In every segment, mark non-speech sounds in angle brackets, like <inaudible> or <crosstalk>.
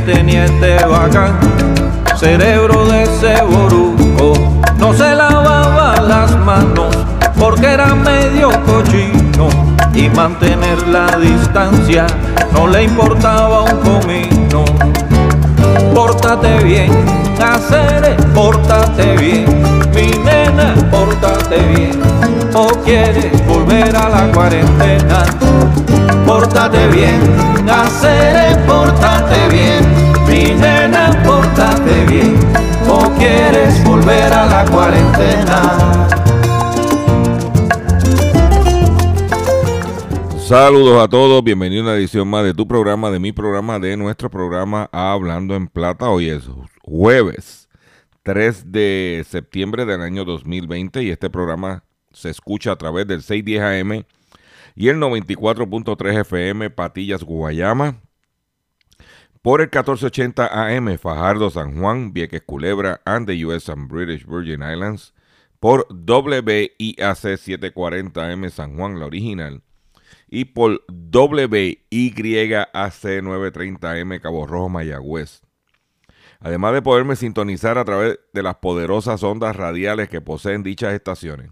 Tenía este bacán, cerebro de ese. No se lavaba las manos porque era medio cochino. Y mantener la distancia no le importaba un comino. Pórtate bien, hacer, pórtate bien, mi nena, pórtate bien, o quieres volver a la cuarentena. Pórtate bien, hacer, pórtate bien, nena, pórtate bien, o quieres volver a la cuarentena. Saludos a todos, bienvenidos a una edición más de tu programa, de mi programa, de nuestro programa Hablando en Plata. Hoy es jueves 3 de septiembre del año 2020 y este programa se escucha a través del 610 AM y el 94.3 FM Patillas Guayama, por el 1480 AM Fajardo San Juan, Vieques Culebra and the US and British Virgin Islands, por WIAC 740 AM San Juan, la original, y por WYAC 930M Cabo Rojo Mayagüez. Además de poderme sintonizar a través de las poderosas ondas radiales que poseen dichas estaciones.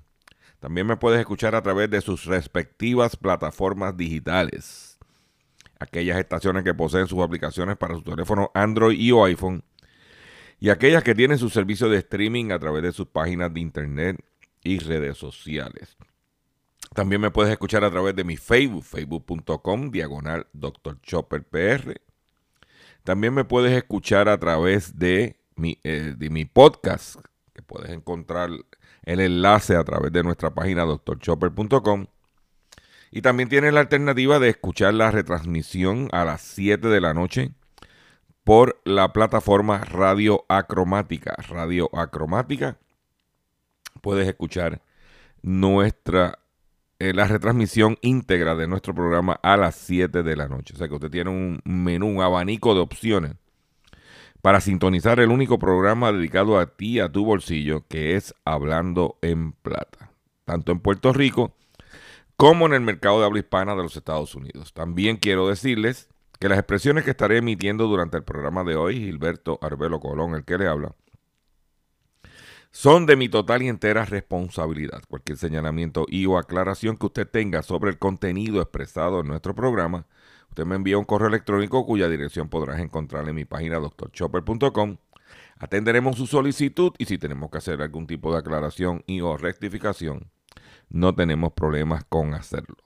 También me puedes escuchar a través de sus respectivas plataformas digitales. Aquellas estaciones que poseen sus aplicaciones para su teléfono Android y o iPhone. Y aquellas que tienen su servicio de streaming a través de sus páginas de internet y redes sociales. También me puedes escuchar a través de mi Facebook, facebook.com, diagonal Dr. Chopper PR. También me puedes escuchar a través de mi, eh, de mi podcast, que puedes encontrar el enlace a través de nuestra página drchopper.com. Y también tienes la alternativa de escuchar la retransmisión a las 7 de la noche por la plataforma Radio Acromática. Radio Acromática. Puedes escuchar nuestra eh, la retransmisión íntegra de nuestro programa a las 7 de la noche. O sea que usted tiene un menú, un abanico de opciones para sintonizar el único programa dedicado a ti, a tu bolsillo, que es Hablando en Plata, tanto en Puerto Rico como en el mercado de habla hispana de los Estados Unidos. También quiero decirles que las expresiones que estaré emitiendo durante el programa de hoy, Gilberto Arbelo Colón, el que le habla, son de mi total y entera responsabilidad. Cualquier señalamiento y o aclaración que usted tenga sobre el contenido expresado en nuestro programa, usted me envía un correo electrónico cuya dirección podrás encontrar en mi página doctorchopper.com. Atenderemos su solicitud y si tenemos que hacer algún tipo de aclaración y o rectificación, no tenemos problemas con hacerlo.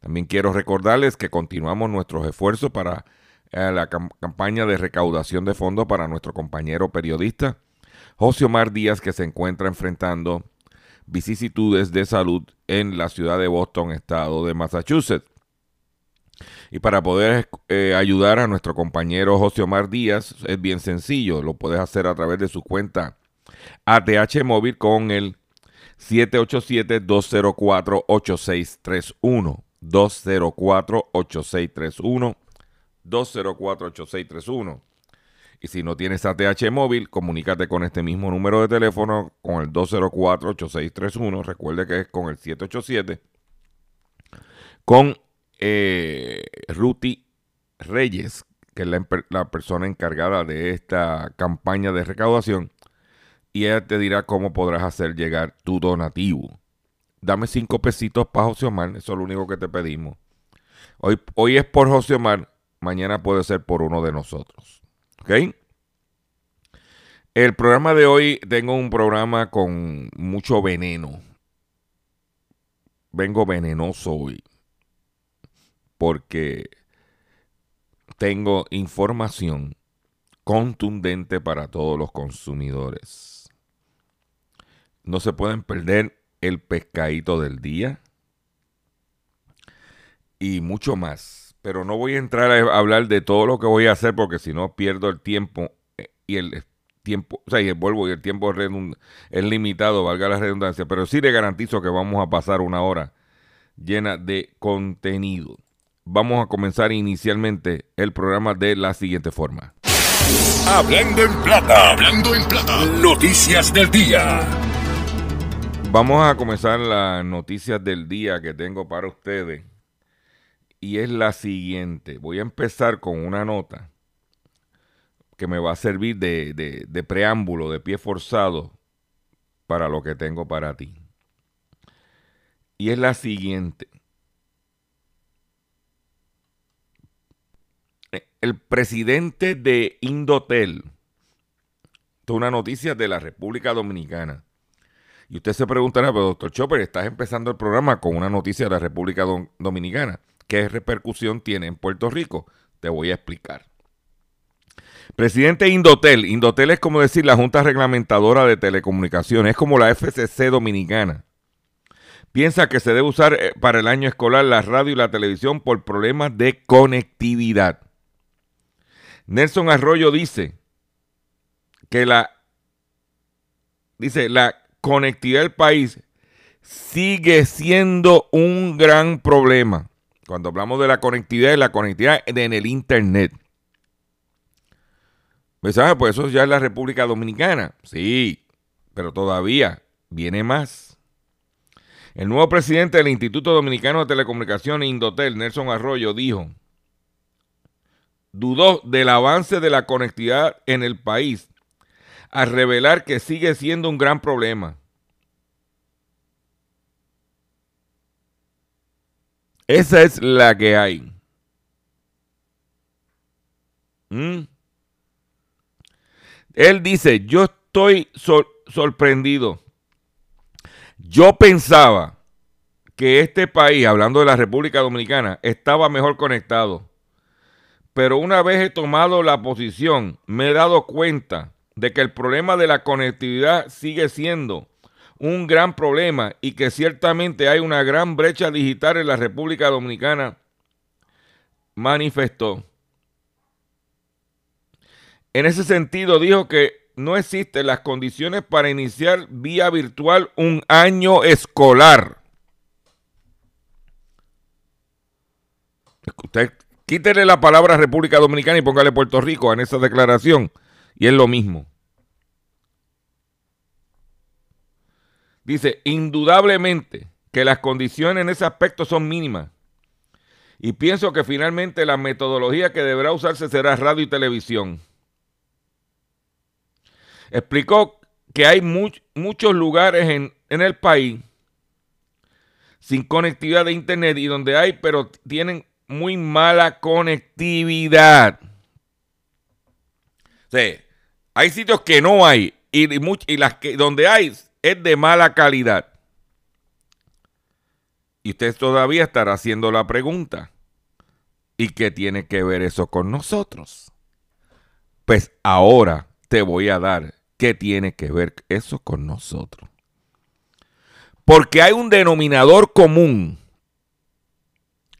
También quiero recordarles que continuamos nuestros esfuerzos para eh, la campaña de recaudación de fondos para nuestro compañero periodista José Omar Díaz, que se encuentra enfrentando vicisitudes de salud en la ciudad de Boston, estado de Massachusetts. Y para poder eh, ayudar a nuestro compañero José Omar Díaz es bien sencillo. Lo puedes hacer a través de su cuenta ATH móvil con el 787-204-8631. 204-8631. 204-8631. Y si no tienes ATH móvil, comunícate con este mismo número de teléfono con el 204-8631. Recuerde que es con el 787. Con eh, Ruti Reyes, que es la, la, persona encargada de esta campaña de recaudación. Y ella te dirá cómo podrás hacer llegar tu donativo. Dame cinco pesitos para José Omar, eso es lo único que te pedimos. Hoy, hoy es por José Omar, mañana puede ser por uno de nosotros. ¿Ok? El programa de hoy tengo un programa con mucho veneno. Vengo venenoso hoy. Porque tengo información contundente para todos los consumidores. No se pueden perder el pescadito del día y mucho más. Pero no voy a entrar a hablar de todo lo que voy a hacer porque si no pierdo el tiempo eh, y el tiempo, o sea, y el vuelvo y el tiempo es limitado, valga la redundancia, pero sí le garantizo que vamos a pasar una hora llena de contenido. Vamos a comenzar inicialmente el programa de la siguiente forma. Hablando en plata, hablando en plata, noticias del día. Vamos a comenzar las noticias del día que tengo para ustedes. Y es la siguiente. Voy a empezar con una nota que me va a servir de, preámbulo, de pie forzado para lo que tengo para ti. Y es la siguiente. El presidente de Indotel, esto es una noticia de la República Dominicana, y usted se preguntará, pero doctor Chopper, estás empezando el programa con una noticia de la República Dominicana. ¿Qué repercusión tiene en Puerto Rico? Te voy a explicar. Presidente Indotel. Indotel es como decir la Junta Reglamentadora de Telecomunicaciones. Es como la FCC dominicana. Piensa que se debe usar eh, para el año escolar la radio y la televisión por problemas de conectividad. Nelson Arroyo dice que la dice la conectividad del país sigue siendo un gran problema. Cuando hablamos de la conectividad, la conectividad en el Internet. Pues, pues eso ya es la República Dominicana. Sí, pero todavía viene más. El nuevo presidente del Instituto Dominicano de Telecomunicaciones, Indotel, Nelson Arroyo, dijo, dudó del avance de la conectividad en el país a revelar que sigue siendo un gran problema. Esa es la que hay. ¿Mm? Él dice, yo estoy sorprendido. Yo pensaba que este país, hablando de la República Dominicana, estaba mejor conectado. Pero una vez he tomado la posición, me he dado cuenta de que el problema de la conectividad sigue siendo un gran problema y que ciertamente hay una gran brecha digital en la República Dominicana, manifestó. En ese sentido, dijo que no existen las condiciones para iniciar vía virtual un año escolar. Usted quítele la palabra República Dominicana y póngale Puerto Rico en esa declaración. Y es lo mismo. Dice, indudablemente que las condiciones en ese aspecto son mínimas. Y pienso que finalmente la metodología que deberá usarse será radio y televisión. Explicó que hay muchos lugares en, en el país sin conectividad de internet y donde hay, pero tienen muy mala conectividad. Sí, hay sitios que no hay y, las que donde hay es de mala calidad. Y usted todavía estará haciendo la pregunta. ¿Y qué tiene que ver eso con nosotros? Pues ahora te voy a dar qué tiene que ver eso con nosotros. Porque hay un denominador común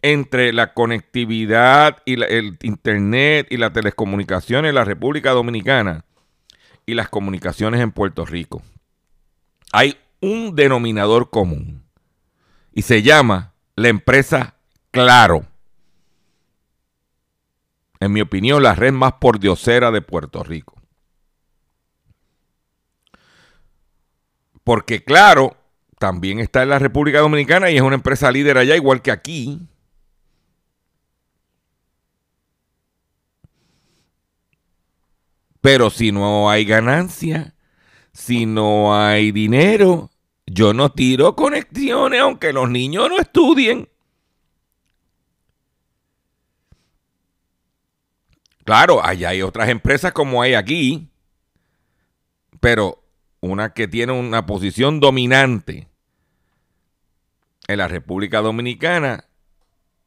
entre la conectividad y el internet y las telecomunicaciones en la República Dominicana y las comunicaciones en Puerto Rico. Hay un denominador común y se llama la empresa Claro. En mi opinión, la red más pordiosera de Puerto Rico. Porque Claro también está en la República Dominicana y es una empresa líder allá, igual que aquí. Pero si no hay ganancia, si no hay dinero, yo no tiro conexiones aunque los niños no estudien. Claro, allá hay otras empresas como hay aquí, pero una que tiene una posición dominante en la República Dominicana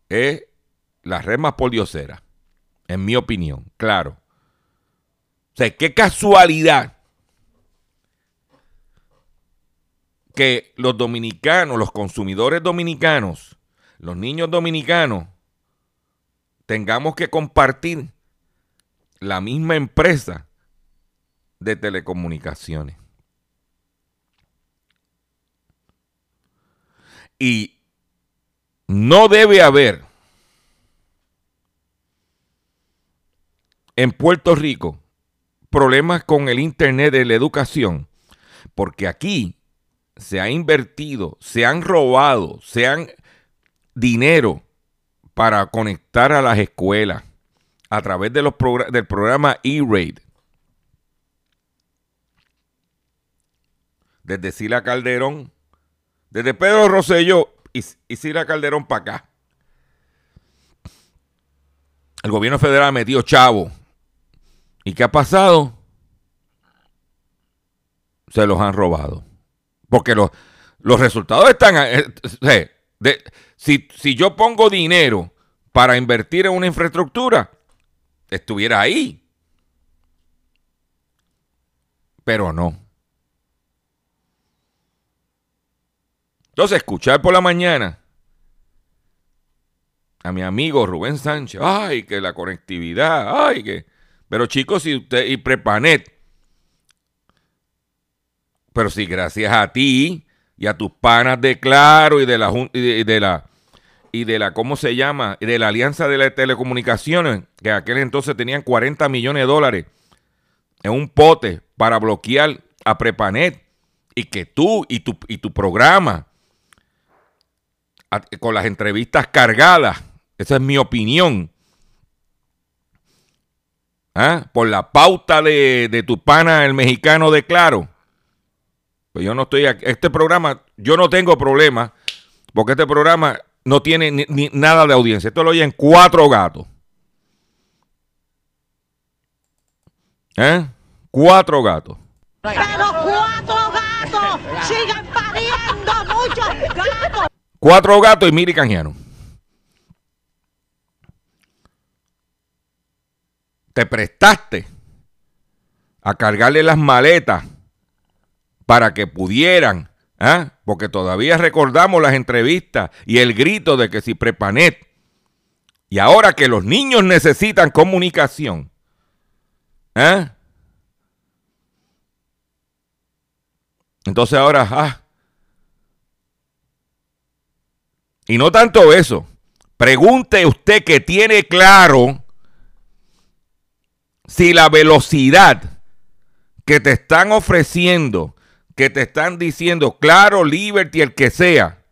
es la red más poliosera, en mi opinión, claro. O sea, qué casualidad que los dominicanos, los consumidores dominicanos, los niños dominicanos, tengamos que compartir la misma empresa de telecomunicaciones. Y no debe haber en Puerto Rico problemas con el Internet de la educación, porque aquí se ha invertido, se han robado, se han dinero para conectar a las escuelas a través de los del programa E-Raid. Desde Sila Calderón, desde Pedro Rosselló y, y Sila Calderón para acá. El gobierno federal ha metido chavo. ¿Y qué ha pasado? Se los han robado. Porque los, los resultados están... Eh, si, si yo pongo dinero para invertir en una infraestructura, estuviera ahí. Pero no. Entonces, escuchar por la mañana a mi amigo Rubén Sánchez, ay, que la conectividad, ay, que... Pero chicos, si y Prepanet pero sí, gracias a ti y a tus panas de Claro y de la y de, la y de la ¿cómo se llama? de la Alianza de las Telecomunicaciones, que aquel entonces tenían 40 millones de dólares en un pote para bloquear a Prepanet y que tú y tu, y tu programa con las entrevistas cargadas, esa es mi opinión, ¿ah? por la pauta de, de tu pana el mexicano de Claro, pues yo no estoy aquí. Este programa, yo no tengo problema, porque este programa no tiene ni, nada de audiencia. Esto lo oyen cuatro gatos. ¿Eh? Cuatro gatos. Pero cuatro gatos siguen pariendo muchos gatos. Cuatro gatos y Miri Canjiano. Te prestaste a cargarle las maletas para que pudieran, ¿ah? porque todavía recordamos las entrevistas y el grito de que si Prepanet, y ahora que los niños necesitan comunicación, ¿ah? entonces ahora, ah, y no tanto eso, pregunte usted que tiene claro si la velocidad que te están ofreciendo que te están diciendo, claro, Liberty, el que sea,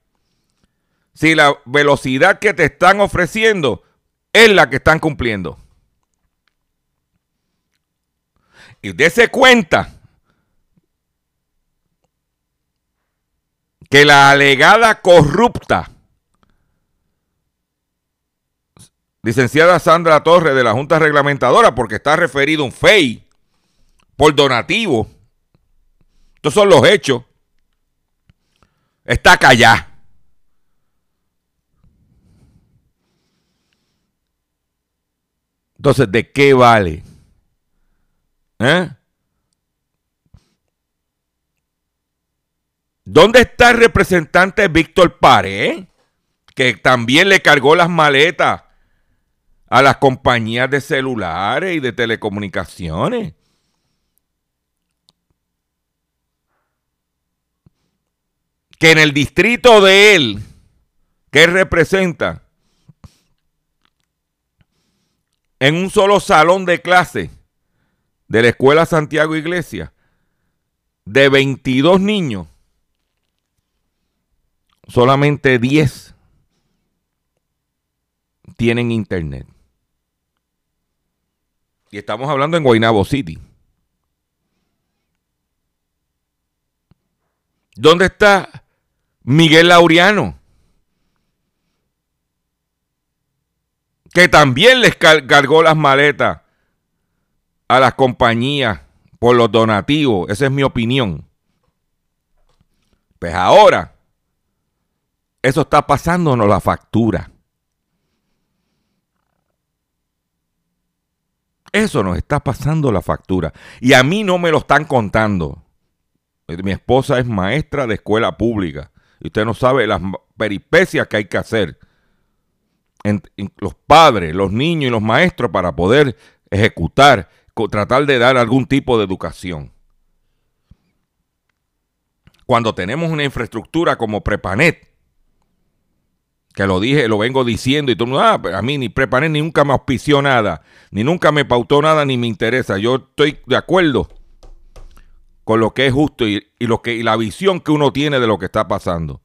si la velocidad que te están ofreciendo es la que están cumpliendo. Y dése cuenta que la alegada corrupta licenciada Sandra Torres de la Junta Reglamentadora, porque está referido un FEI por donativo estos son los hechos. Está callada. Entonces, ¿de qué vale? ¿Eh? ¿Dónde está el representante Víctor Pare? Que también le cargó las maletas a las compañías de celulares y de telecomunicaciones. que en el distrito de él, que representa, en un solo salón de clase de la Escuela Santiago Iglesia, de 22 niños, solamente 10 tienen internet. Y estamos hablando en Guaynabo City. ¿Dónde está Miguel Laureano, que también les cargó las maletas a las compañías por los donativos. Esa es mi opinión. Pues ahora, eso está pasándonos la factura. Eso nos está pasando la factura. Y a mí no me lo están contando. Mi esposa es maestra de escuela pública. Y usted no sabe las peripecias que hay que hacer. En, los padres, los niños y los maestros para poder ejecutar, tratar de dar algún tipo de educación. Cuando tenemos una infraestructura como Prepanet, que lo dije, lo vengo diciendo y todo el mundo, ah, a mí ni Prepanet ni nunca me auspició nada, ni nunca me pautó nada, ni me interesa. Yo estoy de acuerdo con lo que es justo y, lo que, y la visión que uno tiene de lo que está pasando.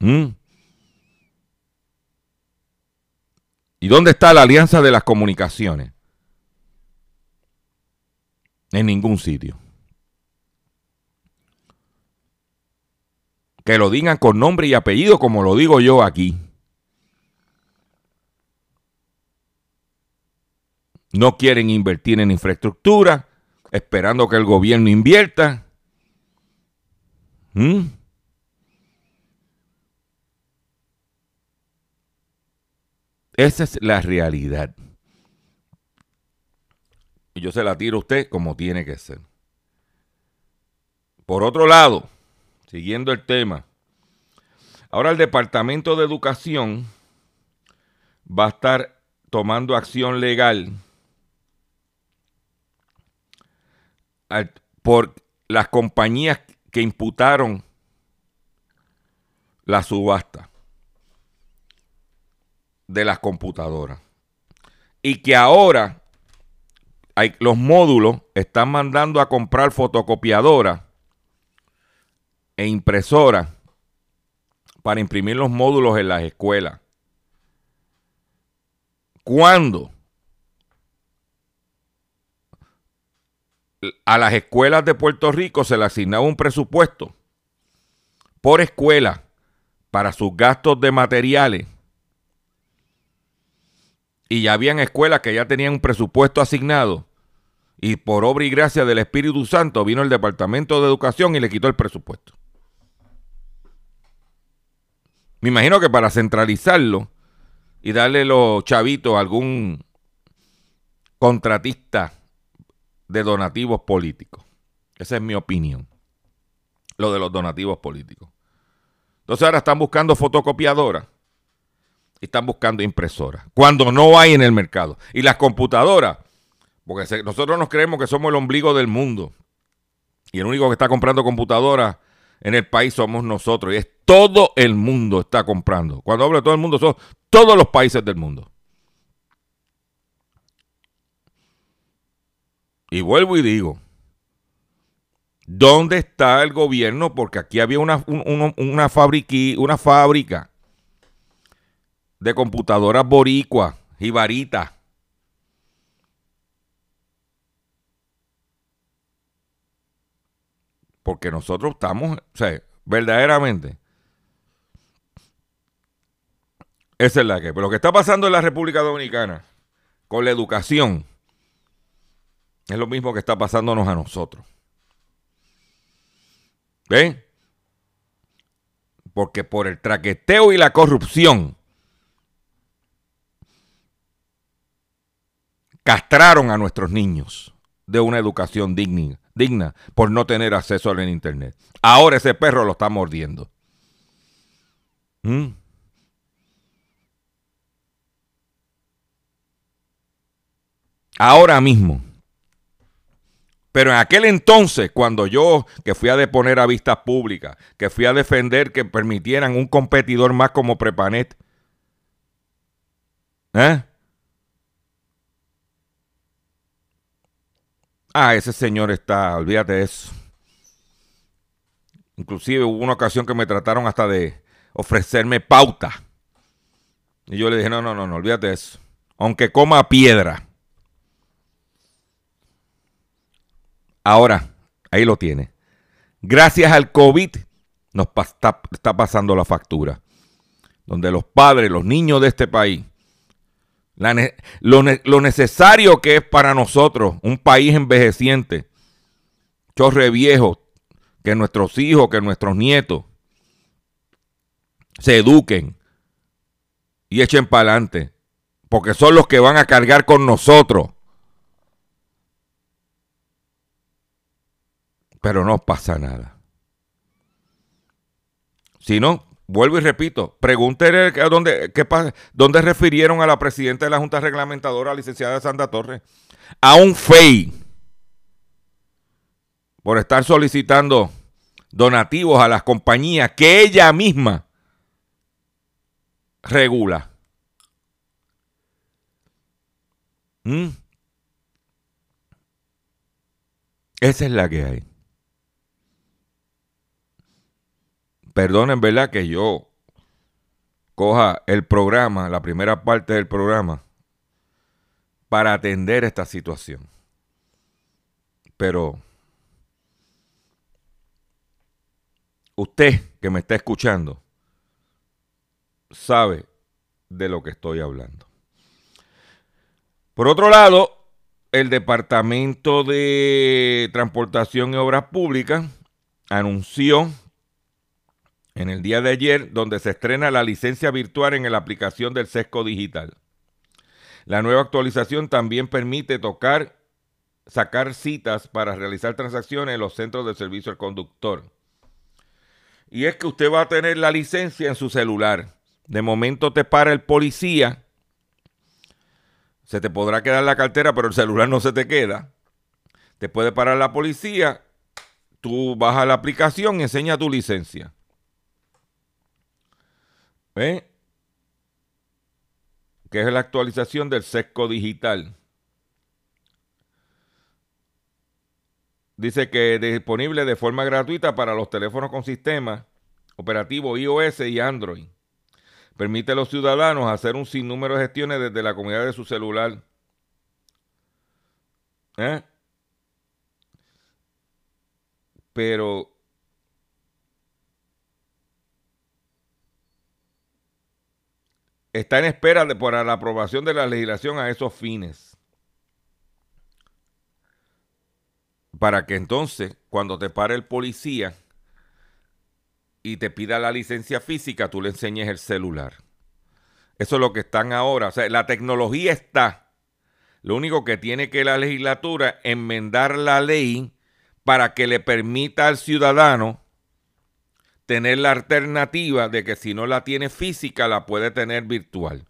¿Mm? ¿Y dónde está la alianza de las comunicaciones? En ningún sitio. Que lo digan con nombre y apellido como lo digo yo aquí. No quieren invertir en infraestructura, esperando que el gobierno invierta. ¿Mm? Esa es la realidad. Y yo se la tiro a usted como tiene que ser. Por otro lado, siguiendo el tema, ahora el Departamento de Educación va a estar tomando acción legal por las compañías que imputaron la subasta de las computadoras. Y que ahora los módulos están mandando a comprar fotocopiadoras e impresoras para imprimir los módulos en las escuelas. ¿Cuándo? a las escuelas de Puerto Rico se le asignaba un presupuesto por escuela para sus gastos de materiales. Y ya habían escuelas que ya tenían un presupuesto asignado. Y por obra y gracia del Espíritu Santo vino el Departamento de Educación y le quitó el presupuesto. Me imagino que para centralizarlo y darle los chavitos a algún contratista de donativos políticos. Esa es mi opinión. Lo de los donativos políticos. Entonces ahora están buscando fotocopiadoras y están buscando impresoras. Cuando no hay en el mercado. Y las computadoras, porque nosotros nos creemos que somos el ombligo del mundo. Y el único que está comprando computadoras en el país somos nosotros. Y es todo el mundo está comprando. Cuando hablo de todo el mundo, son todos los países del mundo. Y vuelvo y digo, ¿dónde está el gobierno? Porque aquí había una, una, una fábrica de computadoras boricua, jibarita. Porque nosotros estamos, o sea, verdaderamente. Esa es la que. Pero lo que está pasando en la República Dominicana con la educación es lo mismo que está pasándonos a nosotros. ¿Ven? Porque por el traqueteo y la corrupción castraron a nuestros niños de una educación digna, digna por no tener acceso al internet. Ahora ese perro lo está mordiendo. ¿Mm? Ahora mismo pero en aquel entonces, cuando yo, que fui a deponer a vistas públicas, que fui a defender que permitieran un competidor más como Prepanet, ¿eh? Ah, ese señor está, olvídate de eso. Inclusive hubo una ocasión que me trataron hasta de ofrecerme pauta. Y yo le dije, no, no, no, no, olvídate de eso. Aunque coma piedra. Ahora, ahí lo tiene. Gracias al COVID nos está, pasando la factura. Donde los padres, los niños de este país, lo, lo, necesario que es para nosotros, un país envejeciente, chorre viejo, que nuestros hijos, que nuestros nietos se eduquen y echen para adelante, porque son los que van a cargar con nosotros pero no pasa nada. Si no, vuelvo y repito, pregúntele dónde, qué, dónde refirieron a la presidenta de la Junta Reglamentadora, licenciada Sandra Torres, a un FEI por estar solicitando donativos a las compañías que ella misma regula. ¿Mm? Esa es la que hay. Perdonen, ¿verdad? Que yo coja el programa, la primera parte del programa, para atender esta situación. Pero usted que me está escuchando sabe de lo que estoy hablando. Por otro lado, el Departamento de Transportación y Obras Públicas anunció en el día de ayer donde se estrena la licencia virtual en la aplicación del SESCO Digital. La nueva actualización también permite tocar, sacar citas para realizar transacciones en los centros de servicio al conductor. Y es que usted va a tener la licencia en su celular. De momento te para el policía. Se te podrá quedar la cartera, pero el celular no se te queda. Te puede parar la policía. Tú vas a la aplicación y enseña tu licencia. ¿Eh? Que es la actualización del SESCO digital. Dice que es disponible de forma gratuita para los teléfonos con sistema operativo iOS y Android. Permite a los ciudadanos hacer un sinnúmero de gestiones desde la comunidad de su celular. ¿Eh? Pero está en espera de, por la aprobación de la legislación a esos fines. Para que entonces, cuando te pare el policía y te pida la licencia física, tú le enseñes el celular. Eso es lo que están ahora. O sea, la tecnología está. Lo único que tiene que la legislatura enmendar la ley para que le permita al ciudadano tener la alternativa de que si no la tiene física, la puede tener virtual.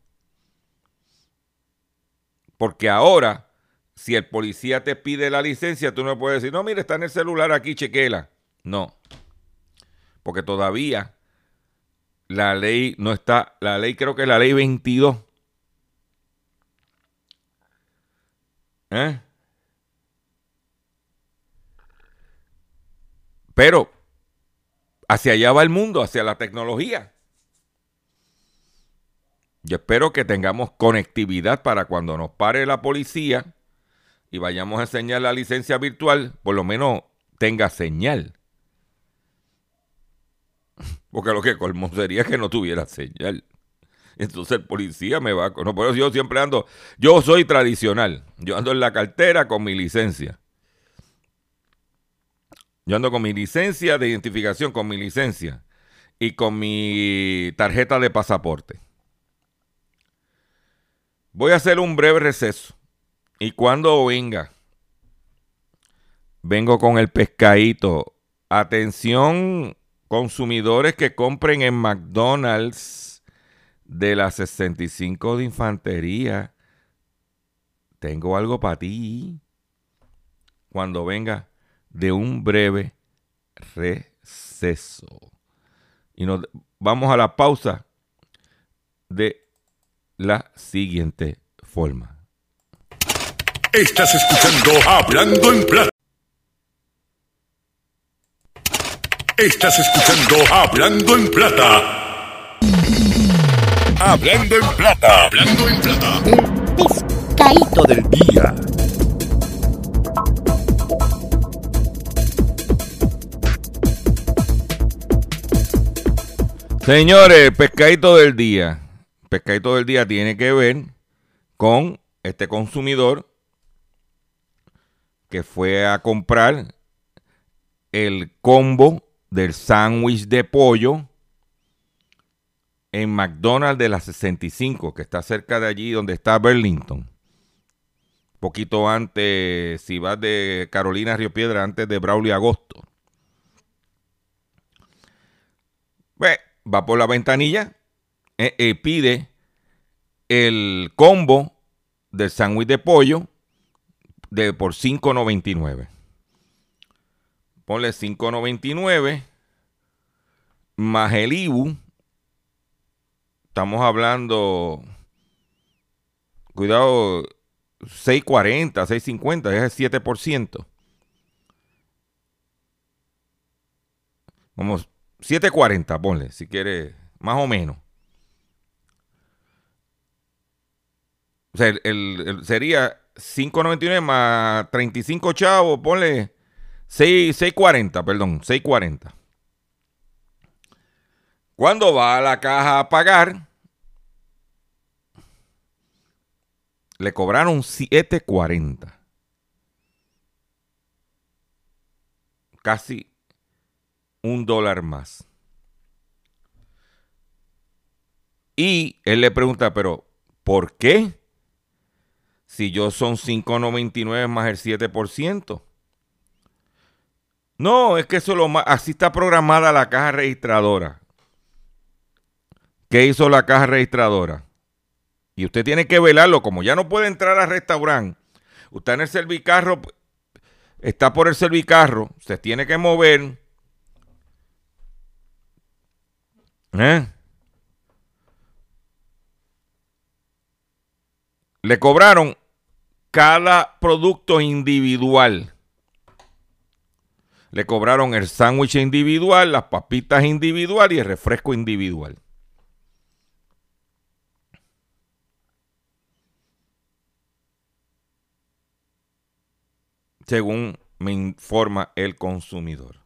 Porque ahora, si el policía te pide la licencia, tú no puedes decir, no, mire, está en el celular aquí, chequela. No. Porque todavía la ley no está, la ley creo que es la ley 22. ¿Eh? Pero Hacia allá va el mundo, hacia la tecnología. Yo espero que tengamos conectividad para cuando nos pare la policía y vayamos a enseñar la licencia virtual, por lo menos tenga señal. Porque lo que colmo sería que no tuviera señal. Entonces el policía me va... No, por yo siempre ando... Yo soy tradicional. Yo ando en la cartera con mi licencia. Yo ando con mi licencia de identificación, con mi licencia y con mi tarjeta de pasaporte. Voy a hacer un breve receso. Y cuando venga, vengo con el pescadito. Atención, consumidores que compren en McDonald's de la 65 de infantería. Tengo algo para ti. Cuando venga, de un breve receso. Y nos vamos a la pausa de la siguiente forma. Estás escuchando Hablando en Plata. Estás escuchando Hablando en Plata. Hablando en Plata. Hablando en Plata. El pescadito del día. Señores, pescadito del día. Pescadito del día tiene que ver con este consumidor que fue a comprar el combo del sándwich de pollo en McDonald's de la 65, que está cerca de allí donde está Burlington. Poquito antes, si vas de Carolina Río Piedra, antes de Braulio Agosto. Ve, va por la ventanilla, eh, eh, pide el combo del sándwich de pollo de por 5.99. Ponle 5.99 más el IBU. Estamos hablando, cuidado, 6.40, 6.50, es el 7%. Vamos, 7.40, ponle, si quiere, más o menos. O sea, el, el- sería 5.99 más 35 chavos, ponle 6, 6.40, perdón, 6.40. Cuando va a la caja a pagar, le cobraron 7.40. Casi un dólar más. Y él le pregunta, pero ¿por qué? Si yo son 5.99 más el 7%. No, es que eso lo más, así está programada la caja registradora. ¿Qué hizo la caja registradora? Y usted tiene que velarlo, como ya no puede entrar al restaurante. Usted en el servicarro, está por el servicarro, se tiene que mover. ¿Eh? Le cobraron cada producto individual. Le cobraron el sándwich individual, las papitas individual y el refresco individual. Según me informa el consumidor.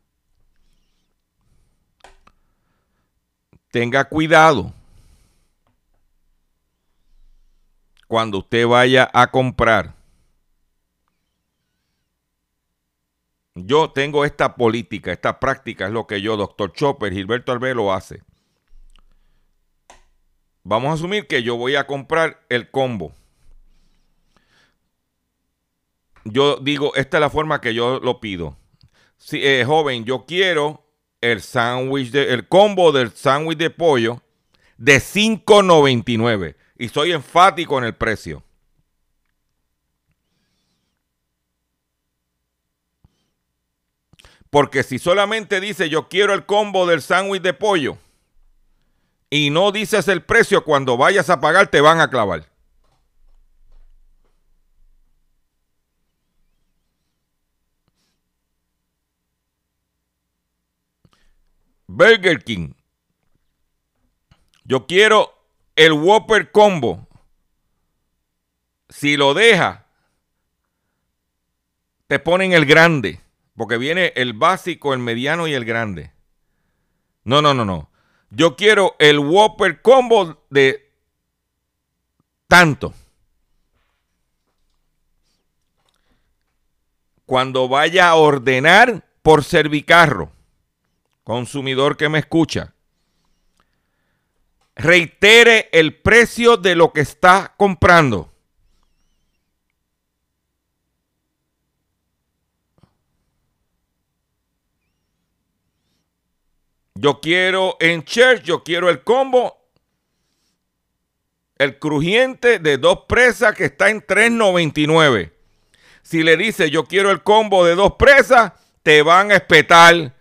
Tenga cuidado cuando usted vaya a comprar. Yo tengo esta política, esta práctica es lo que yo, doctor Chopper, Gilberto Albelo hace. Vamos a asumir que yo voy a comprar el combo. Yo digo, esta es la forma que yo lo pido. Si, eh, joven, yo quiero el sándwich, el combo del sándwich de pollo de 5.99 y soy enfático en el precio. Porque si solamente dice yo quiero el combo del sándwich de pollo y no dices el precio, cuando vayas a pagar te van a clavar. Burger King. Yo quiero el Whopper Combo. Si lo deja, te ponen el grande. Porque viene el básico, el mediano y el grande. No, no, no, no. Yo quiero el Whopper Combo de tanto. Cuando vaya a ordenar por Servicarro, consumidor que me escucha, reitere el precio de lo que está comprando. Yo quiero en Church, yo quiero el combo, el crujiente de dos presas que está en 3.99. Si le dice yo quiero el combo de dos presas, te van a espetar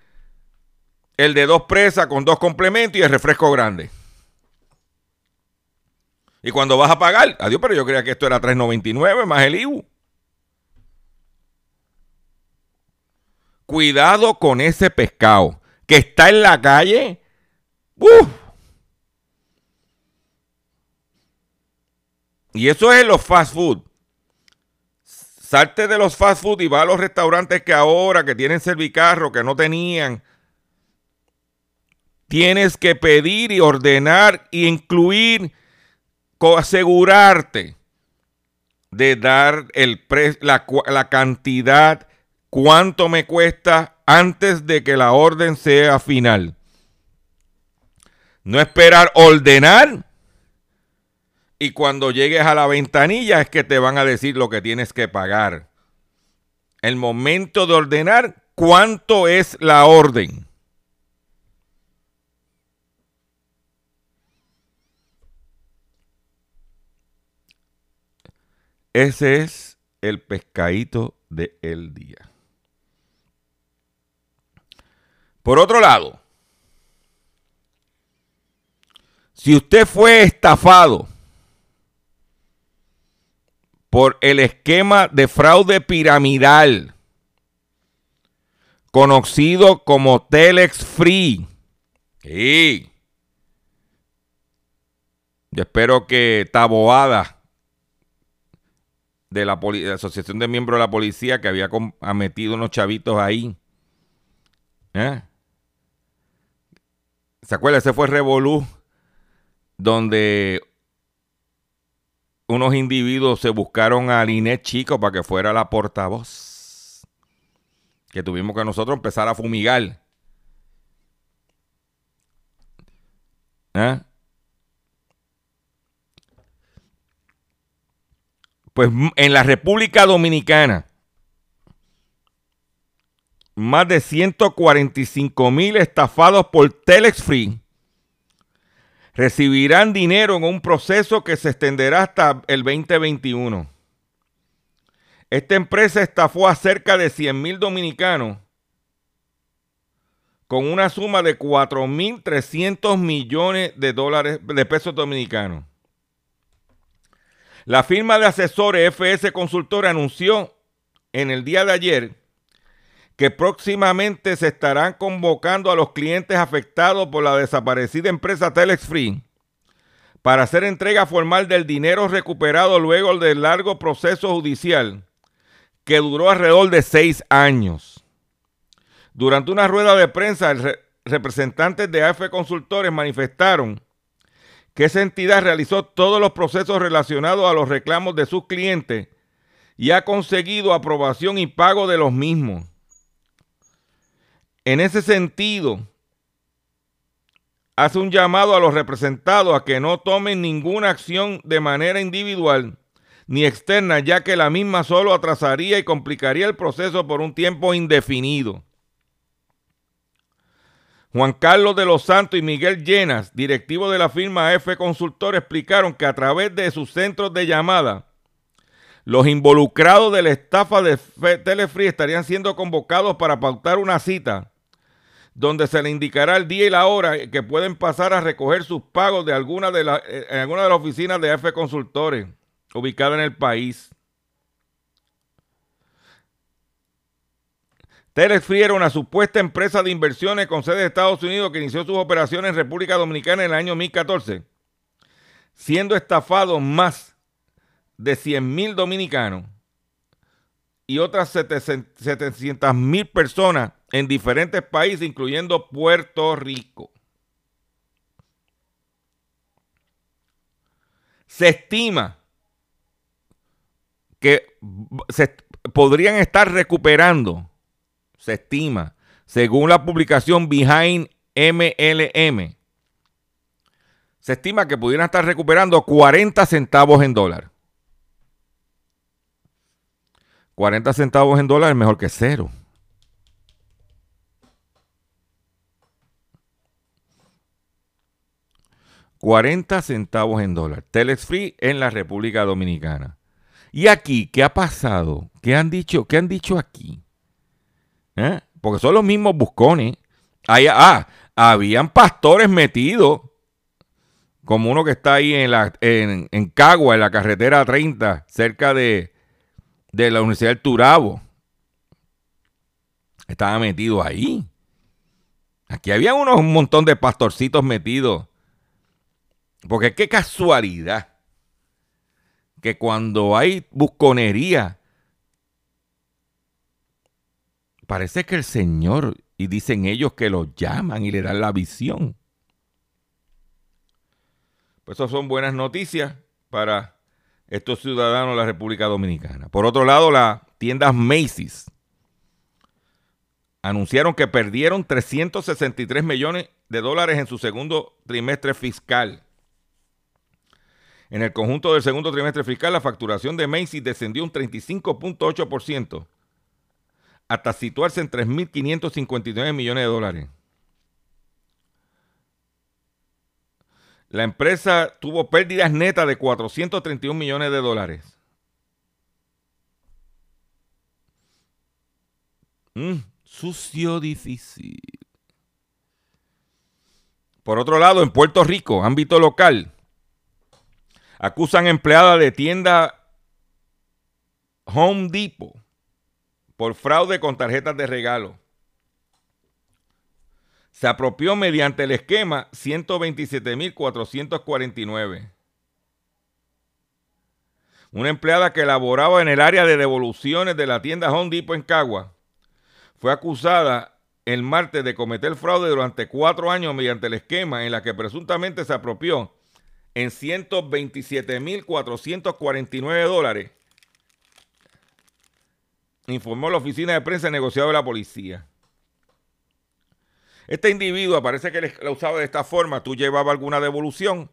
el de dos presas con dos complementos y el refresco grande. Y cuando vas a pagar, adiós, pero yo creía que esto era 3.99 más el IBU. Cuidado con ese pescado que está en la calle. ¡Uf! Y eso es en los fast food. Salte de los fast food y va a los restaurantes que ahora, que tienen servicarro, que no tenían. Tienes que pedir y ordenar e incluir, asegurarte de dar la, la cantidad, cuánto me cuesta antes de que la orden sea final. No esperar ordenar Y cuando llegues a la ventanilla es que te van a decir lo que tienes que pagar. El momento de ordenar, ¿cuánto es la orden? Ese es el pescadito del día. Por otro lado, si usted fue estafado por el esquema de fraude piramidal conocido como Telex Free, y yo espero que Taboada de la, Asociación de Miembros de la Policía que había metido unos chavitos ahí. ¿eh? ¿Se acuerda? Ese fue Revolú, donde unos individuos se buscaron a Linet Chico para que fuera la portavoz. Que tuvimos que nosotros empezar a fumigar. ¿Eh? Pues en la República Dominicana, más de 145 mil estafados por Telex Free recibirán dinero en un proceso que se extenderá hasta el 2021. Esta empresa estafó a cerca de 100 mil dominicanos con una suma de 4.300 millones de dólares de pesos dominicanos. La firma de asesores FS Consultor anunció en el día de ayer que próximamente se estarán convocando a los clientes afectados por la desaparecida empresa Telex Free para hacer entrega formal del dinero recuperado luego del largo proceso judicial que duró alrededor de seis años. Durante una rueda de prensa, representantes de AF Consultores manifestaron que esa entidad realizó todos los procesos relacionados a los reclamos de sus clientes y ha conseguido aprobación y pago de los mismos. En ese sentido, hace un llamado a los representados a que no tomen ninguna acción de manera individual ni externa, ya que la misma solo atrasaría y complicaría el proceso por un tiempo indefinido. Juan Carlos de los Santos y Miguel Llenas, directivos de la firma F Consultor, explicaron que a través de sus centros de llamada, los involucrados de la estafa de Telefree estarían siendo convocados para pautar una cita donde se le indicará el día y la hora que pueden pasar a recoger sus pagos de alguna de, eh, en alguna de las oficinas de F Consultores ubicadas en el país. Telex Free era una supuesta empresa de inversiones con sede de Estados Unidos que inició sus operaciones en República Dominicana en el año 2014, siendo estafados más de 100 mil dominicanos y otras 700 mil personas en diferentes países, incluyendo Puerto Rico. Se estima que se podrían estar recuperando se estima, según la publicación Behind MLM, se estima que pudieran estar recuperando 40 centavos en dólar. 40 centavos en dólar es mejor que cero. $40 centavos en dólar. Telex Free en la República Dominicana. Y aquí, ¿qué ha pasado? ¿Qué han dicho? ¿Qué han dicho aquí? ¿Eh? Porque son los mismos buscones. ah, habían pastores metidos, como uno que está ahí en, la, en, Cagua, en la carretera 30, cerca de, de la Universidad del Turabo. Estaba metido ahí. Aquí había unos, un montón de pastorcitos metidos. Porque qué casualidad que cuando hay busconería Parece que el Señor, y dicen ellos que lo llaman y le dan la visión. Pues eso son buenas noticias para estos ciudadanos de la República Dominicana. Por otro lado, las tiendas Macy's anunciaron que perdieron 363 millones de dólares en su segundo trimestre fiscal. En el conjunto del segundo trimestre fiscal, la facturación de Macy's descendió un 35.8% hasta situarse en 3.559 millones de dólares. La empresa tuvo pérdidas netas de 431 millones de dólares. Mm, sucio difícil. Por otro lado, en Puerto Rico, ámbito local, acusan empleada de tienda Home Depot por fraude con tarjetas de regalo. Se apropió mediante el esquema 127.449. Una empleada que laboraba en el área de devoluciones de la tienda Home Depot en Cagua fue acusada el martes de cometer fraude durante cuatro años mediante el esquema en la que presuntamente se apropió en 127.449 dólares, informó la oficina de prensa negociado de la policía. Este individuo parece que la usaba de esta forma, tú llevabas alguna devolución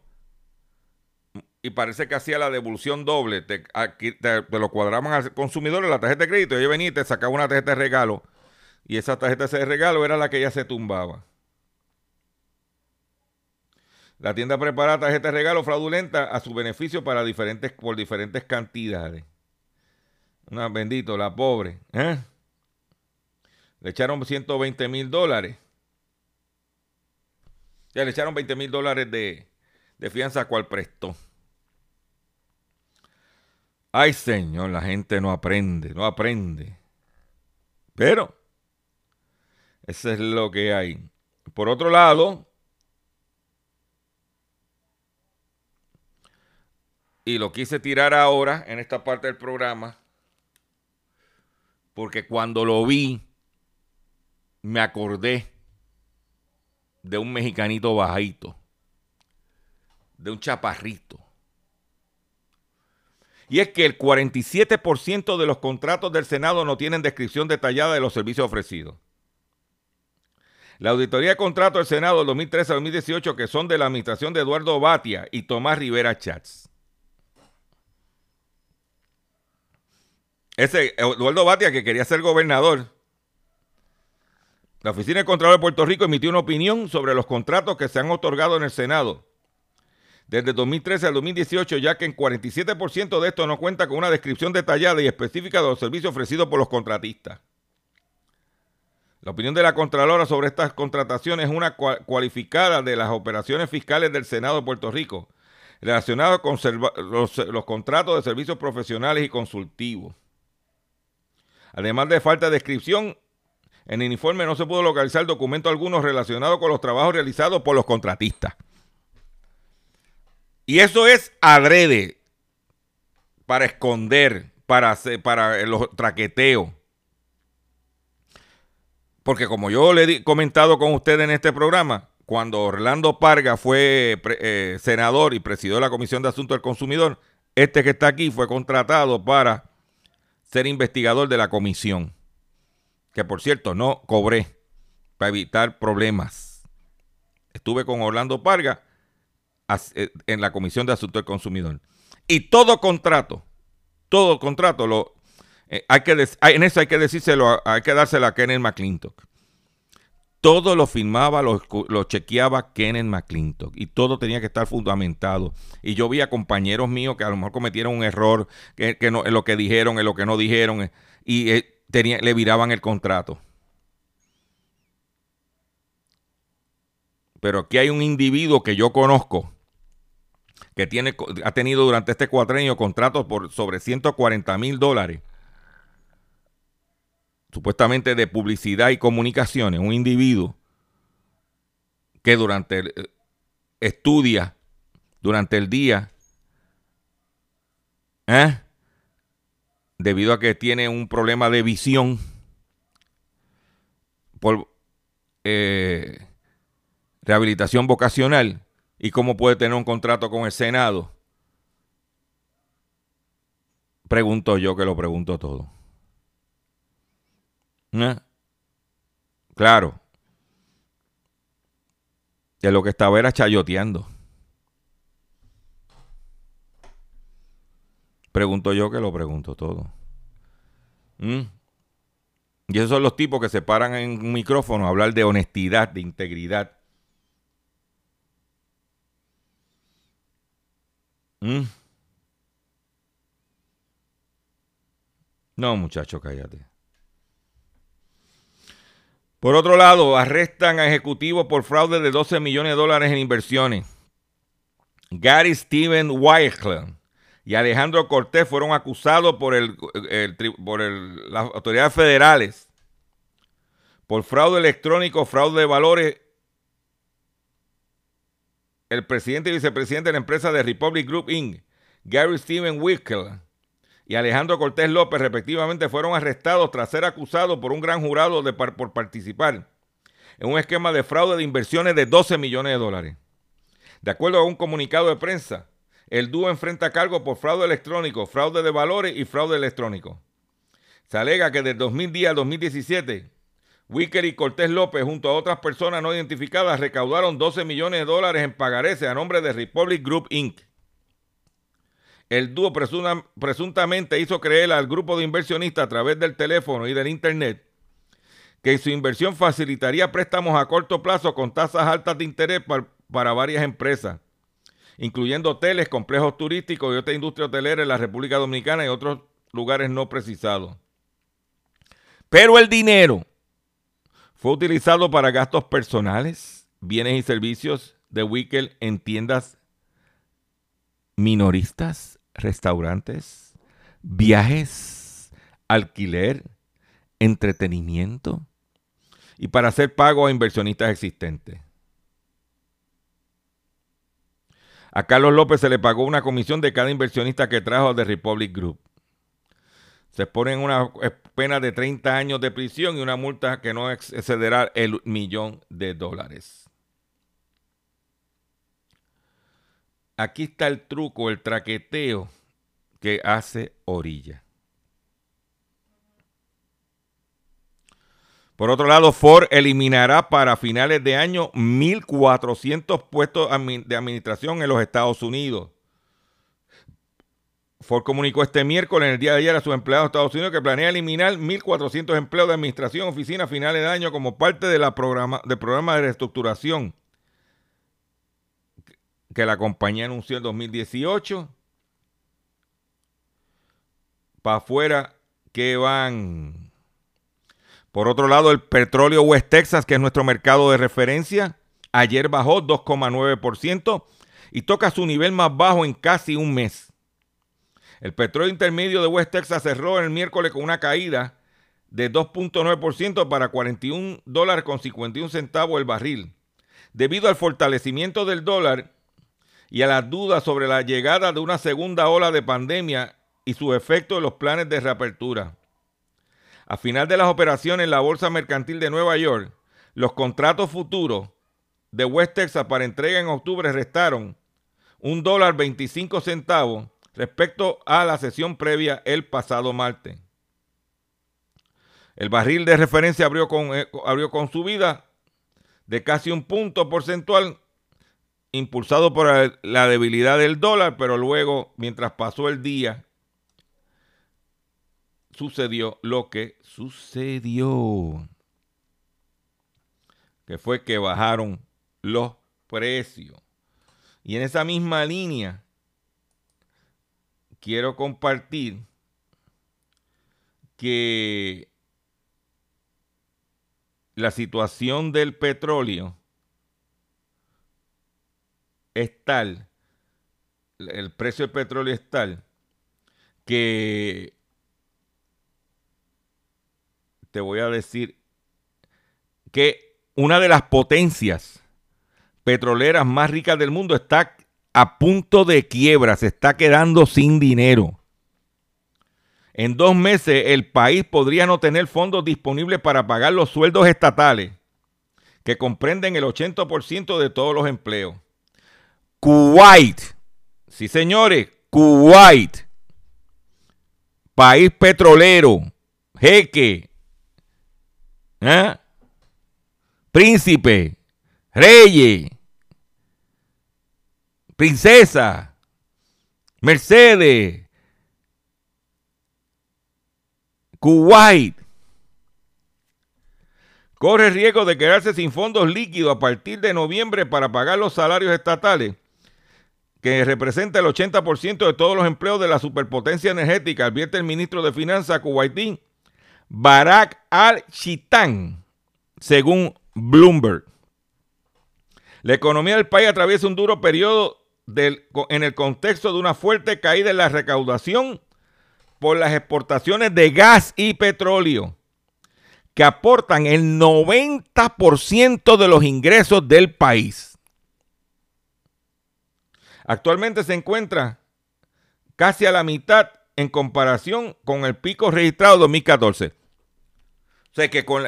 y parece que hacía la devolución doble, te, lo cuadraban al consumidor en la tarjeta de crédito, y venía y te sacaba una tarjeta de regalo y esa tarjeta de regalo era la que ella se tumbaba. La tienda prepara tarjeta de regalo fraudulenta a su beneficio para diferentes, por diferentes cantidades. Una, bendito, la pobre. ¿eh? Le echaron 120 mil dólares. Ya le echaron 20 mil dólares de, de fianza cual prestó. Ay, señor, la gente no aprende, no aprende. Pero eso es lo que hay. Por otro lado, y lo quise tirar ahora en esta parte del programa, porque cuando lo vi, me acordé de un mexicanito bajito, de un chaparrito. Y es que el 47% de los contratos del Senado no tienen descripción detallada de los servicios ofrecidos. La auditoría de contrato del Senado del 2013 2018, que son de la administración de Eduardo Batia y Tomás Rivera Chats. Ese Eduardo Batia, que quería ser gobernador, la Oficina de Contralor de Puerto Rico emitió una opinión sobre los contratos que se han otorgado en el Senado desde 2013 al 2018, ya que en 47% de esto no cuenta con una descripción detallada y específica de los servicios ofrecidos por los contratistas. La opinión de la Contralora sobre estas contrataciones es una cualificada de las operaciones fiscales del Senado de Puerto Rico, relacionadas con los contratos de servicios profesionales y consultivos. Además de falta de descripción, en el informe no se pudo localizar documento alguno relacionado con los trabajos realizados por los contratistas. Y eso es adrede para esconder, para, para los traqueteos. Porque como yo le he comentado con usted en este programa, cuando Orlando Parga fue eh, senador y presidió la Comisión de Asuntos del Consumidor, este que está aquí fue contratado para ser investigador de la comisión. Que por cierto, no cobré para evitar problemas. Estuve con Orlando Parga eh, en la Comisión de Asuntos del Consumidor. Y todo contrato, todo contrato eh, hay que en eso hay que decírselo, hay que dárselo a Kenneth McClintock. Todo lo firmaba, lo, chequeaba Kenneth McClintock y todo tenía que estar fundamentado. Y yo vi a compañeros míos que a lo mejor cometieron un error que, no, en lo que dijeron, en lo que no dijeron, eh, y eh, le viraban el contrato. Pero aquí hay un individuo que yo conozco que tiene, ha tenido durante este cuatrenio contratos por sobre 140 mil dólares supuestamente de publicidad y comunicaciones, un individuo que durante eh, estudia durante el día, ¿eh? debido a que tiene un problema de visión por eh, rehabilitación vocacional y cómo puede tener un contrato con el Senado. Pregunto yo que lo pregunto todo. ¿Eh? Claro. Que lo que estaba era chayoteando. Pregunto yo que lo pregunto todo. ¿Mm? Y esos son los tipos que se paran en un micrófono a hablar de honestidad, de integridad. ¿Mm? No, muchacho, cállate. Por otro lado, arrestan a ejecutivos por fraude de 12 millones de dólares en inversiones. Gary Steven Weichler y Alejandro Cortés fueron acusados por, el, por las autoridades federales por fraude electrónico, fraude de valores. El presidente y vicepresidente de la empresa de Republic Group Inc., Gary Steven Wickle y Alejandro Cortés López, respectivamente, fueron arrestados tras ser acusados por un gran jurado de, por participar en un esquema de fraude de inversiones de 12 millones de dólares. De acuerdo a un comunicado de prensa, el dúo enfrenta cargos por fraude electrónico, fraude de valores y fraude electrónico. Se alega que del 2010 al 2017, Wicker y Cortés López, junto a otras personas no identificadas, recaudaron 12 millones de dólares en pagarés a nombre de Republic Group Inc. El dúo presuntamente hizo creer al grupo de inversionistas a través del teléfono y del Internet que su inversión facilitaría préstamos a corto plazo con tasas altas de interés para varias empresas incluyendo hoteles, complejos turísticos y otra industria hotelera en la República Dominicana y otros lugares no precisados. Pero el dinero fue utilizado para gastos personales, bienes y servicios de Wickel en tiendas minoristas, restaurantes, viajes, alquiler, entretenimiento y para hacer pago a inversionistas existentes. A Carlos López se le pagó una comisión de cada inversionista que trajo de Republic Group. Se ponen una pena de 30 años de prisión y una multa que no excederá el millón de dólares. Aquí está el truco, el traqueteo que hace Orilla. Por otro lado, Ford eliminará para finales de año 1.400 puestos de administración en los Estados Unidos. Ford comunicó este miércoles, en el día de ayer, a sus empleados de Estados Unidos que planea eliminar 1.400 empleos de administración oficina a finales de año como parte de la programa, del programa de reestructuración que la compañía anunció en 2018. Para afuera que van por otro lado, el petróleo West Texas, que es nuestro mercado de referencia, ayer bajó 2,9% y toca su nivel más bajo en casi un mes. El petróleo intermedio de West Texas cerró el miércoles con una caída de 2.9% para 41 dólares con 51 centavos el barril. Debido al fortalecimiento del dólar y a las dudas sobre la llegada de una segunda ola de pandemia y su efecto en los planes de reapertura. A final de las operaciones en la Bolsa Mercantil de Nueva York, los contratos futuros de West Texas para entrega en octubre restaron un dólar 25 centavos respecto a la sesión previa el pasado martes. El barril de referencia abrió con, eh, abrió con subida de casi un punto porcentual, impulsado por la debilidad del dólar, pero luego, mientras pasó el día, sucedió lo que sucedió. Que fue que bajaron los precios. Y en esa misma línea, quiero compartir que la situación del petróleo es tal, el precio del petróleo es tal, que te voy a decir que una de las potencias petroleras más ricas del mundo está a punto de quiebra, se está quedando sin dinero. En dos meses el país podría no tener fondos disponibles para pagar los sueldos estatales, que comprenden el 80% de todos los empleos. Kuwait, sí señores, Kuwait, país petrolero, jeque, ¿Eh? Príncipe, reyes, princesa, Mercedes, Kuwait. Corre riesgo de quedarse sin fondos líquidos a partir de noviembre para pagar los salarios estatales, que representa el 80% de todos los empleos de la superpotencia energética, advierte el ministro de Finanzas kuwaití, Barak al-Shitán, según Bloomberg. La economía del país atraviesa un duro periodo en el contexto de una fuerte caída en la recaudación por las exportaciones de gas y petróleo, que aportan el 90% de los ingresos del país. Actualmente se encuentra casi a la mitad en comparación con el pico registrado en 2014. O sea que, con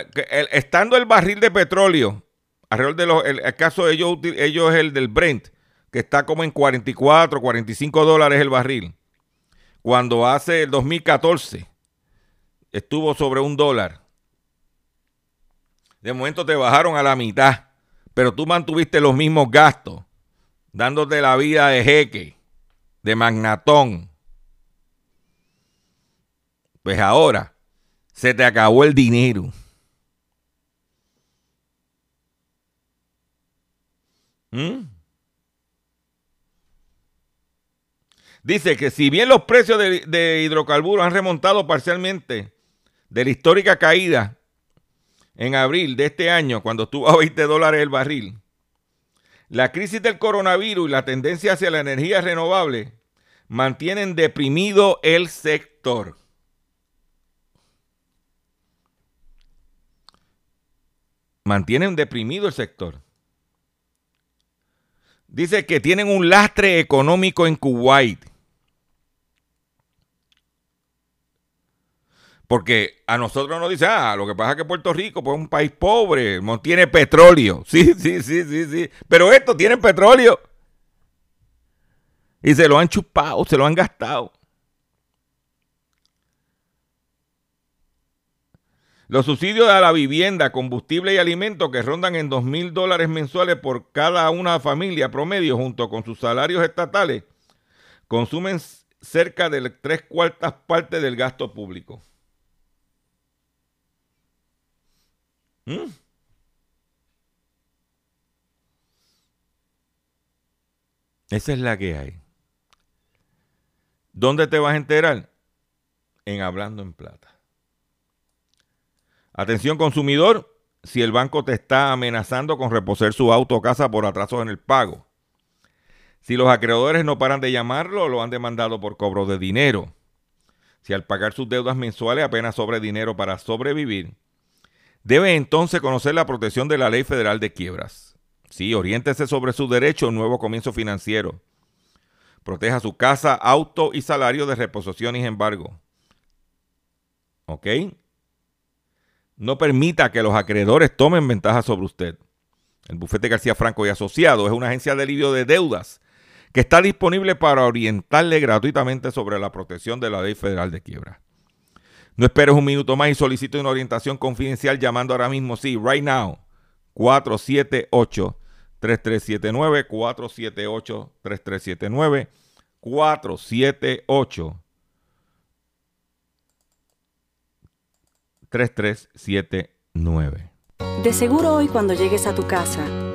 estando el barril de petróleo, alrededor de los, el, caso de ellos, ellos es el del Brent, que está como en 44, 45 dólares el barril. Cuando hace el 2014 estuvo sobre un dólar. De momento te bajaron a la mitad, pero tú mantuviste los mismos gastos, dándote la vida de jeque, de magnatón. Pues ahora se te acabó el dinero. ¿Mm? Dice que si bien los precios de, de hidrocarburos han remontado parcialmente de la histórica caída en abril de este año, cuando estuvo a 20 dólares el barril, la crisis del coronavirus y la tendencia hacia la energía renovable mantienen deprimido el sector. Mantienen deprimido el sector. Dice que tienen un lastre económico en Kuwait. Porque a nosotros nos dice, ah, lo que pasa es que Puerto Rico pues, es un país pobre, no tiene petróleo. <laughs> Sí, sí, sí, sí, sí. Pero estos tienen petróleo. Y se lo han chupado, se lo han gastado. Los subsidios a la vivienda, combustible y alimentos que rondan en 2 mil dólares mensuales por cada una familia promedio junto con sus salarios estatales consumen cerca de tres cuartas partes del gasto público. ¿Mm? Esa es la que hay. ¿Dónde te vas a enterar? En Hablando en Plata. Atención consumidor, si el banco te está amenazando con reposer su auto o casa por atrasos en el pago. Si los acreedores no paran de llamarlo, lo han demandado por cobro de dinero. Si al pagar sus deudas mensuales apenas sobre dinero para sobrevivir, debe entonces conocer la protección de la Ley Federal de Quiebras. Sí, oriéntese sobre su derecho a un nuevo comienzo financiero. Proteja su casa, auto y salario de reposición y embargo. ¿Ok? No permita que los acreedores tomen ventaja sobre usted. El bufete García Franco y Asociados es una agencia de alivio de deudas que está disponible para orientarle gratuitamente sobre la protección de la ley federal de quiebra. No esperes un minuto más y solicite una orientación confidencial llamando ahora mismo, sí, right now, 478-3379, 478-3379, 478 3379. De seguro hoy cuando llegues a tu casa,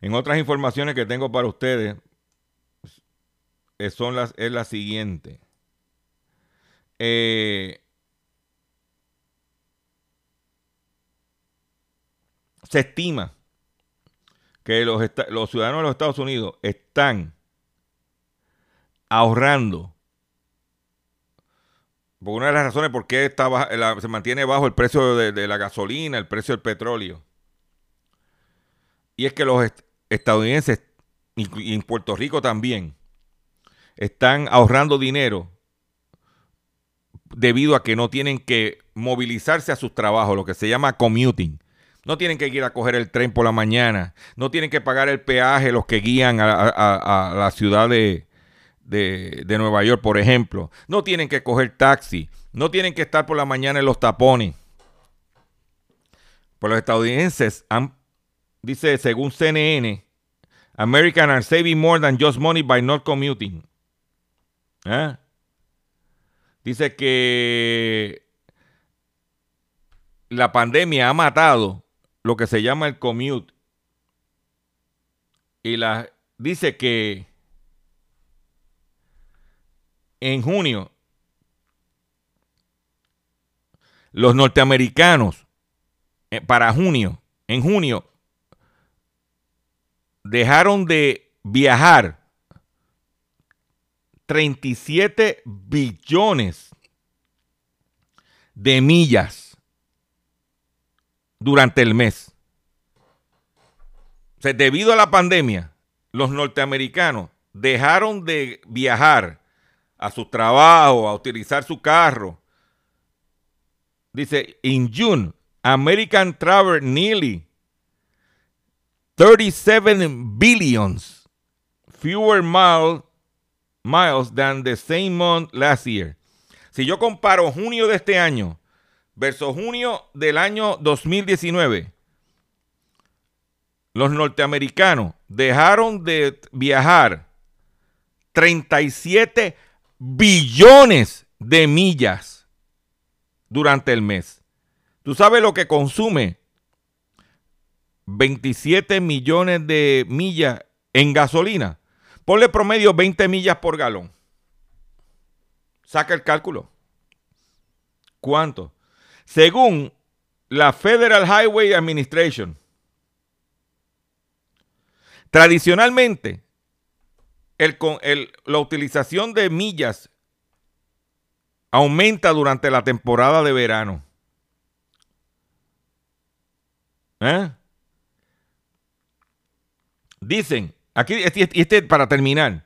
En otras informaciones que tengo para ustedes, son las, es la siguiente. Eh, se estima que los, ciudadanos de los Estados Unidos están ahorrando. Porque una de las razones por qué está se mantiene bajo el precio de, de la gasolina, el precio del petróleo. Y es que los estadounidenses, y en Puerto Rico también, están ahorrando dinero debido a que no tienen que movilizarse a sus trabajos, lo que se llama commuting. No tienen que ir a coger el tren por la mañana, no tienen que pagar el peaje los que guían a la ciudad de, de, de Nueva York, por ejemplo. No tienen que coger taxi, no tienen que estar por la mañana en los tapones. Pues los estadounidenses han, dice, según CNN, American are saving more than just money by not commuting. ¿Eh? Dice que la pandemia ha matado lo que se llama el commute. Y la, dice que en junio los norteamericanos, eh, para junio, en junio, dejaron de viajar 37 billones de millas durante el mes. Debido a la pandemia, los norteamericanos dejaron de viajar a su trabajo, a utilizar su carro. Dice, in June, American traveled nearly 37 billions fewer miles, miles than the same month last year. Si yo comparo junio de este año versus junio del año 2019, los norteamericanos dejaron de viajar 37 billones de millas durante el mes. ¿Tú sabes lo que consume 27 millones de millas en gasolina? Ponle promedio 20 millas por galón. Saca el cálculo. ¿Cuánto? Según la Federal Highway Administration, tradicionalmente el, el, la utilización de millas aumenta durante la temporada de verano. ¿Eh? Dicen, aquí, este, este para terminar.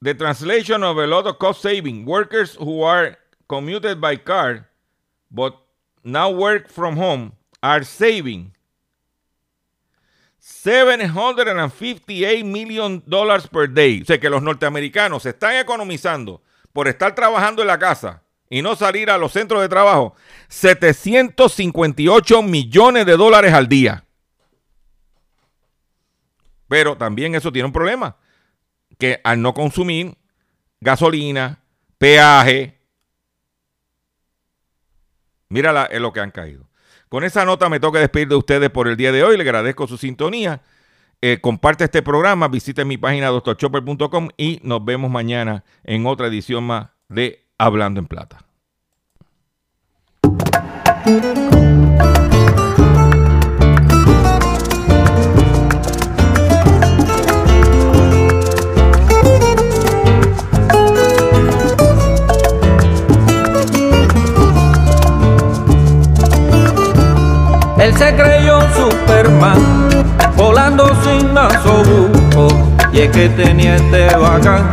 The translation of a lot of cost saving. Workers who are commuted by car, but now work from home, are saving 758 million dollars per day. O sea que los norteamericanos están economizando por estar trabajando en la casa y no salir a los centros de trabajo 758 millones de dólares al día. Pero también eso tiene un problema, que al no consumir gasolina, peaje, mira la, es lo que han caído. Con esa nota me toca despedir de ustedes por el día de hoy. Le agradezco su sintonía. Eh, comparte este programa, visite mi página doctorchopper.com y nos vemos mañana en otra edición más de Hablando en Plata. Él se creyó Superman, volando sin nasobuco, y es que tenía este bacán,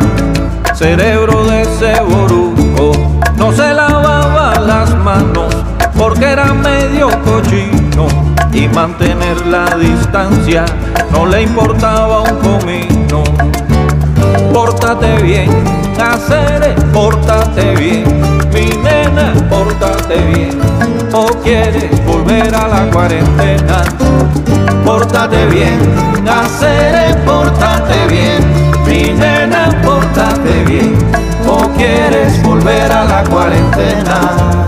cerebro de ese boruco. No se lavaba las manos, porque era medio cochino, y mantener la distancia no le importaba un comino pórtate bien, hacer, pórtate bien, mi nena, pórtate bien, o quieres volver a la cuarentena. Pórtate bien, hacer, pórtate bien, mi nena, pórtate bien, o quieres volver a la cuarentena.